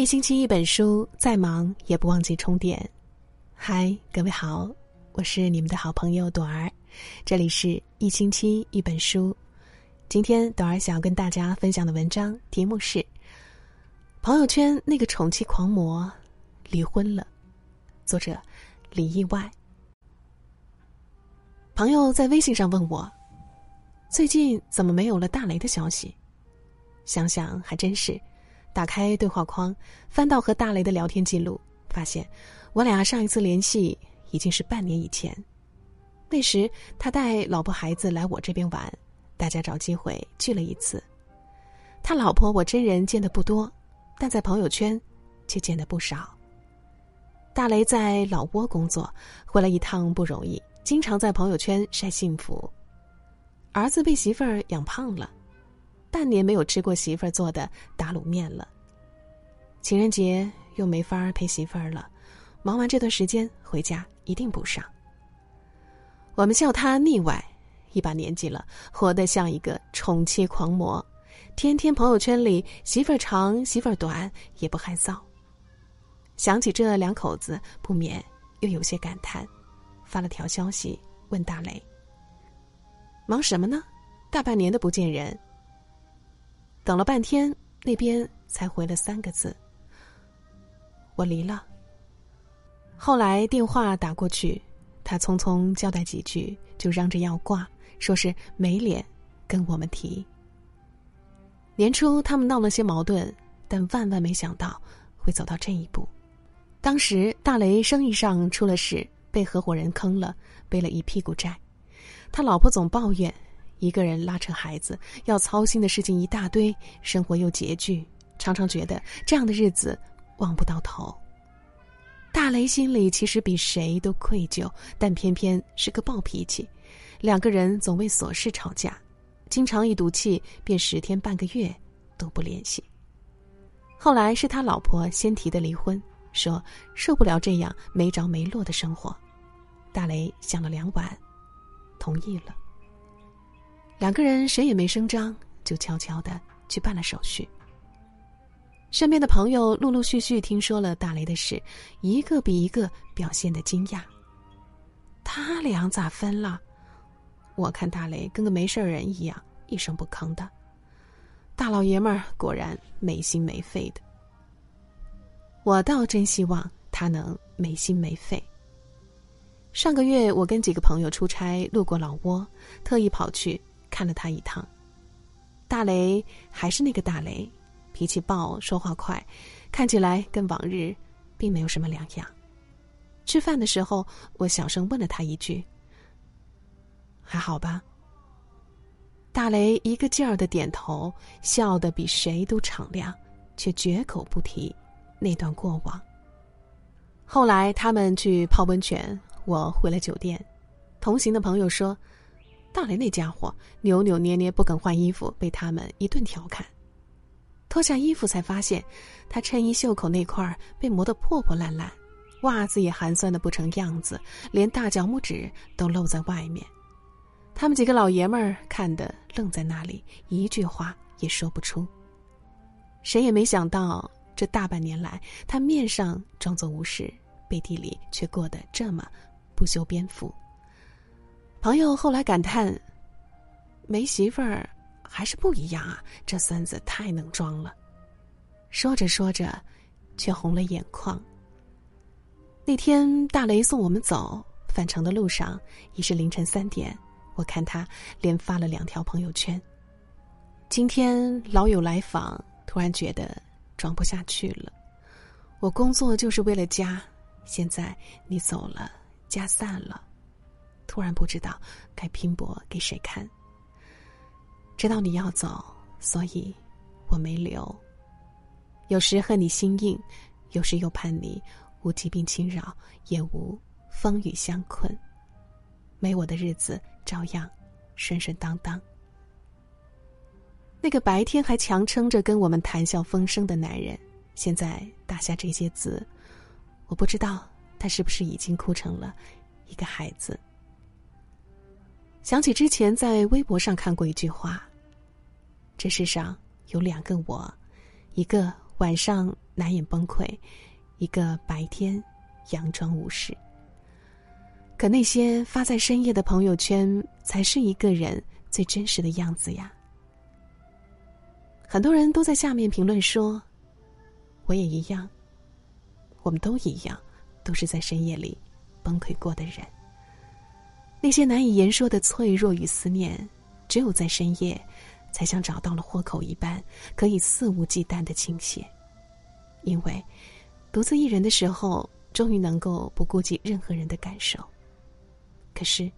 一星期一本书，再忙也不忘记充电。嗨，各位好，我是你们的好朋友朵儿，这里是一星期一本书。今天朵儿想要跟大家分享的文章题目是：朋友圈那个宠妻狂魔离婚了。作者李意外。朋友在微信上问我，最近怎么没有了大雷的消息？想想还真是。打开对话框，翻到和大雷的聊天记录，发现我俩上一次联系已经是半年以前。那时他带老婆孩子来我这边玩，大家找机会聚了一次。他老婆我真人见的不多，但在朋友圈却见的不少。大雷在老挝工作，回来一趟不容易，经常在朋友圈晒幸福。儿子被媳妇儿养胖了。半年没有吃过媳妇儿做的打卤面了。情人节又没法陪媳妇儿了，忙完这段时间回家一定补上。我们笑他腻歪，一把年纪了，活得像一个宠妻狂魔，天天朋友圈里媳妇儿长媳妇儿短也不害臊。想起这两口子，不免又有些感叹，发了条消息问大雷：“忙什么呢？大半年的不见人。”等了半天，那边才回了三个字：“我离了。”后来电话打过去，他匆匆交代几句，就嚷着要挂，说是没脸跟我们提。年初他们闹了些矛盾，但万万没想到会走到这一步。当时大雷生意上出了事，被合伙人坑了，背了一屁股债，他老婆总抱怨。一个人拉扯孩子，要操心的事情一大堆，生活又拮据，常常觉得这样的日子望不到头。大雷心里其实比谁都愧疚，但偏偏是个暴脾气，两个人总为琐事吵架，经常一赌气便十天半个月都不联系。后来是他老婆先提的离婚，说受不了这样没着没落的生活。大雷想了两晚，同意了。两个人谁也没声张，就悄悄的去办了手续。身边的朋友陆陆续续听说了大雷的事，一个比一个表现的惊讶。他俩咋分了？我看大雷跟个没事人一样，一声不吭的。大老爷们儿果然没心没肺的。我倒真希望他能没心没肺。上个月我跟几个朋友出差路过老挝，特意跑去。看了他一趟，大雷还是那个大雷，脾气暴，说话快，看起来跟往日并没有什么两样。吃饭的时候，我小声问了他一句：“还好吧？”大雷一个劲儿的点头，笑得比谁都敞亮，却绝口不提那段过往。后来他们去泡温泉，我回了酒店，同行的朋友说。大雷那家伙扭扭捏捏不肯换衣服，被他们一顿调侃。脱下衣服才发现，他衬衣袖口那块被磨得破破烂烂，袜子也寒酸的不成样子，连大脚拇指都露在外面。他们几个老爷们儿看得愣在那里，一句话也说不出。谁也没想到，这大半年来，他面上装作无事，背地里却过得这么不修边幅。朋友后来感叹：“没媳妇儿还是不一样啊，这孙子太能装了。”说着说着，却红了眼眶。那天大雷送我们走，返程的路上已是凌晨三点，我看他连发了两条朋友圈。今天老友来访，突然觉得装不下去了。我工作就是为了家，现在你走了，家散了。突然不知道该拼搏给谁看。知道你要走，所以我没留。有时恨你心硬，有时又盼你无疾病侵扰，也无风雨相困。没我的日子照样顺顺当当。那个白天还强撑着跟我们谈笑风生的男人，现在打下这些字，我不知道他是不是已经哭成了一个孩子。想起之前在微博上看过一句话：“这世上有两个我，一个晚上难掩崩溃，一个白天佯装无事。可那些发在深夜的朋友圈，才是一个人最真实的样子呀。很多人都在下面评论说：“我也一样，我们都一样，都是在深夜里崩溃过的人。”那些难以言说的脆弱与思念，只有在深夜，才像找到了豁口一般，可以肆无忌惮的倾泻。因为独自一人的时候，终于能够不顾及任何人的感受。可是，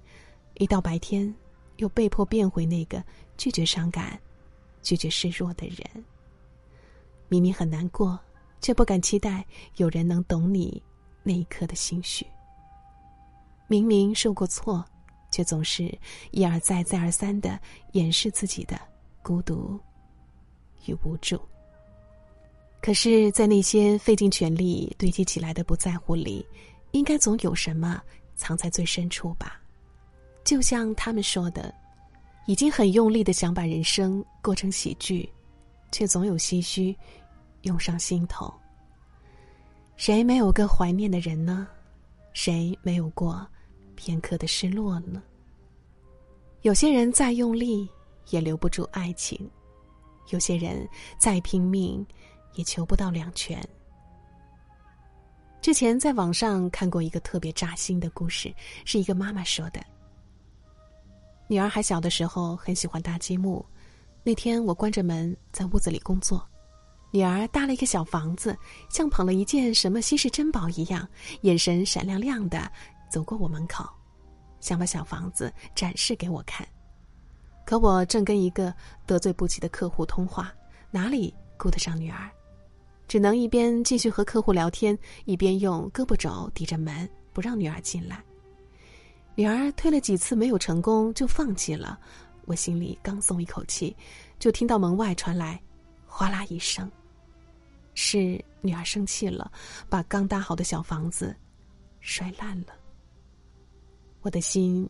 一到白天，又被迫变回那个拒绝伤感、拒绝示弱的人。明明很难过，却不敢期待有人能懂你那一刻的心绪。明明受过错，却总是一而再、再而三的掩饰自己的孤独与无助。可是，在那些费尽全力堆积起来的不在乎里，应该总有什么。藏在最深处吧，就像他们说的，已经很用力的想把人生过成喜剧，却总有唏嘘涌上心头。谁没有个怀念的人呢？谁没有过片刻的失落呢？有些人再用力也留不住爱情，有些人再拼命也求不到两全。之前在网上看过一个特别扎心的故事，是一个妈妈说的。女儿还小的时候很喜欢搭积木，那天我关着门在屋子里工作，女儿搭了一个小房子，像捧了一件什么稀世珍宝一样，眼神闪亮亮的走过我门口，想把小房子展示给我看。可我正跟一个得罪不起的客户通话，哪里顾得上女儿？只能一边继续和客户聊天，一边用胳膊肘抵着门，不让女儿进来。女儿推了几次没有成功，就放弃了。我心里刚松一口气，就听到门外传来“哗啦”一声，是女儿生气了，把刚搭好的小房子摔烂了。我的心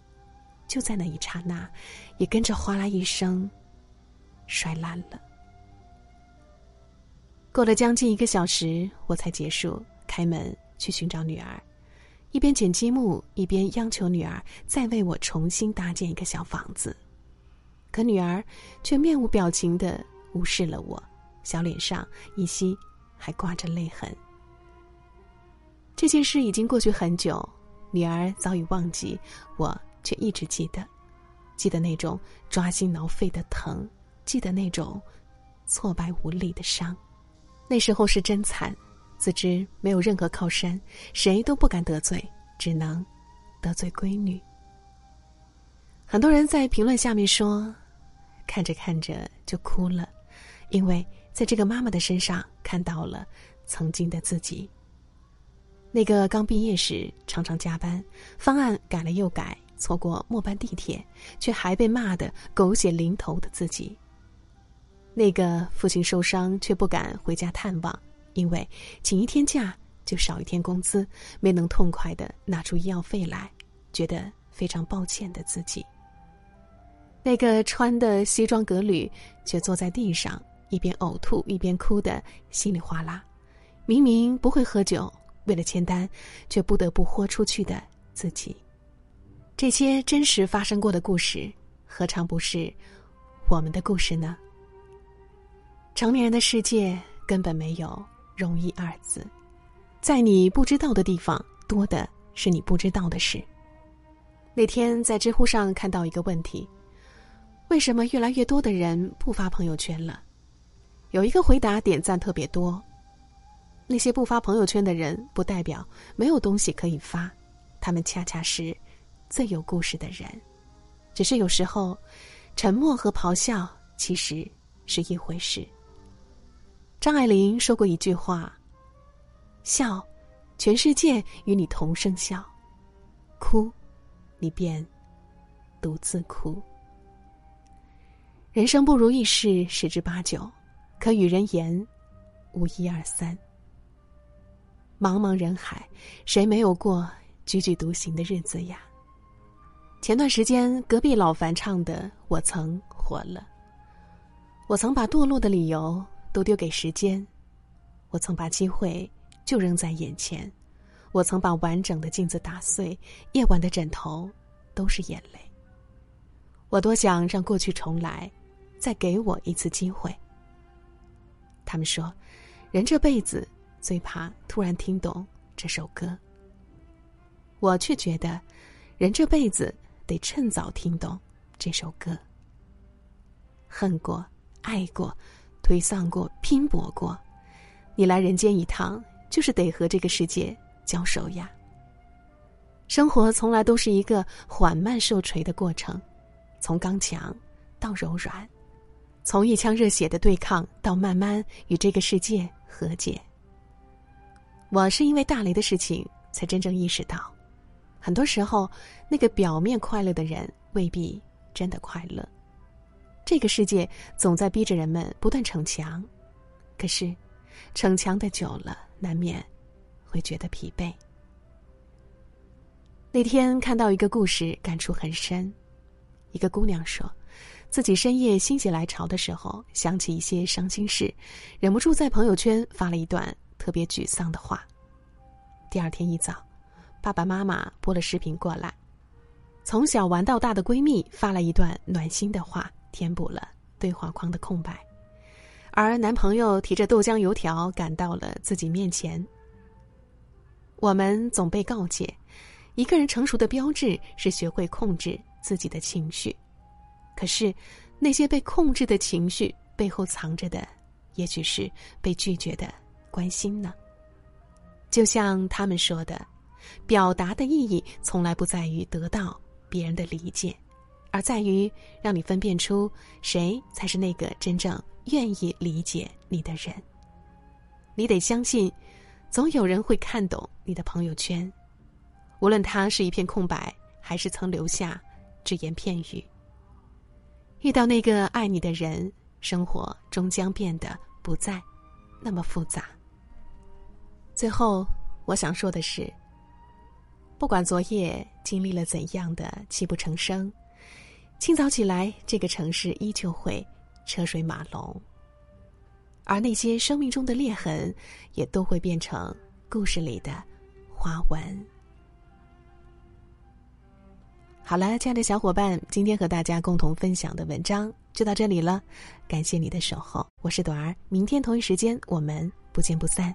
就在那一刹那，也跟着“哗啦”一声摔烂了。过了将近一个小时，我才结束开门去寻找女儿，一边捡积木，一边央求女儿再为我重新搭建一个小房子。可女儿却面无表情的无视了我，小脸上依稀还挂着泪痕。这件事已经过去很久，女儿早已忘记，我却一直记得，记得那种抓心挠肺的疼，记得那种挫败无力的伤。那时候是真惨，自知没有任何靠山，谁都不敢得罪，只能得罪闺女。很多人在评论下面说，看着看着就哭了，因为在这个妈妈的身上看到了曾经的自己。那个刚毕业时常常加班，方案改了又改，错过末班地铁，却还被骂得狗血淋头的自己。那个父亲受伤却不敢回家探望，因为请一天假就少一天工资，没能痛快的拿出医药费来，觉得非常抱歉的自己。那个穿的西装革履却坐在地上一边呕吐一边哭的稀里哗啦，明明不会喝酒，为了签单却不得不豁出去的自己。这些真实发生过的故事，何尝不是我们的故事呢？成年人的世界根本没有容易二字，在你不知道的地方，多的是你不知道的事。那天在知乎上看到一个问题：为什么越来越多的人不发朋友圈了？有一个回答点赞特别多。那些不发朋友圈的人，不代表没有东西可以发，他们恰恰是最有故事的人。只是有时候，沉默和咆哮其实是一回事。张爱玲说过一句话：“笑，全世界与你同声笑；哭，你便独自哭。人生不如意事十之八九，可与人言无一二三。茫茫人海，谁没有过踽踽独行的日子呀？”前段时间，隔壁老樊唱的《我曾》活了，我曾把堕落的理由。都丢给时间，我曾把机会就扔在眼前，我曾把完整的镜子打碎，夜晚的枕头都是眼泪。我多想让过去重来，再给我一次机会。他们说，人这辈子最怕突然听懂这首歌。我却觉得，人这辈子得趁早听懂这首歌。恨过，爱过，颓丧过，拼搏过。你来人间一趟，就是得和这个世界交手呀。生活从来都是一个缓慢受锤的过程，从刚强到柔软，从一腔热血的对抗到慢慢与这个世界和解。我是因为大雷的事情才真正意识到，很多时候那个表面快乐的人未必真的快乐。这个世界总在逼着人们不断逞强，可是。逞强的久了，难免会觉得疲惫。那天看到一个故事，感触很深。一个姑娘说，自己深夜心血来潮的时候，想起一些伤心事，忍不住在朋友圈发了一段特别沮丧的话。第二天一早，爸爸妈妈拨了视频过来，从小玩到大的闺蜜发了一段暖心的话，填补了对话框的空白。而男朋友提着豆浆油条赶到了自己面前。我们总被告诫，一个人成熟的标志是学会控制自己的情绪。可是，那些被控制的情绪背后藏着的，也许是被拒绝的关心呢？就像他们说的，表达的意义从来不在于得到别人的理解，而在于让你分辨出谁才是那个真正。愿意理解你的人，你得相信，总有人会看懂你的朋友圈，无论他是一片空白，还是曾留下只言片语。遇到那个爱你的人，生活终将变得不再那么复杂。最后，我想说的是，不管昨夜经历了怎样的泣不成声，清早起来，这个城市依旧会。车水马龙，而那些生命中的裂痕，也都会变成故事里的花纹。好了，亲爱的小伙伴，今天和大家共同分享的文章就到这里了，感谢你的守候，我是朵儿，明天同一时间我们不见不散。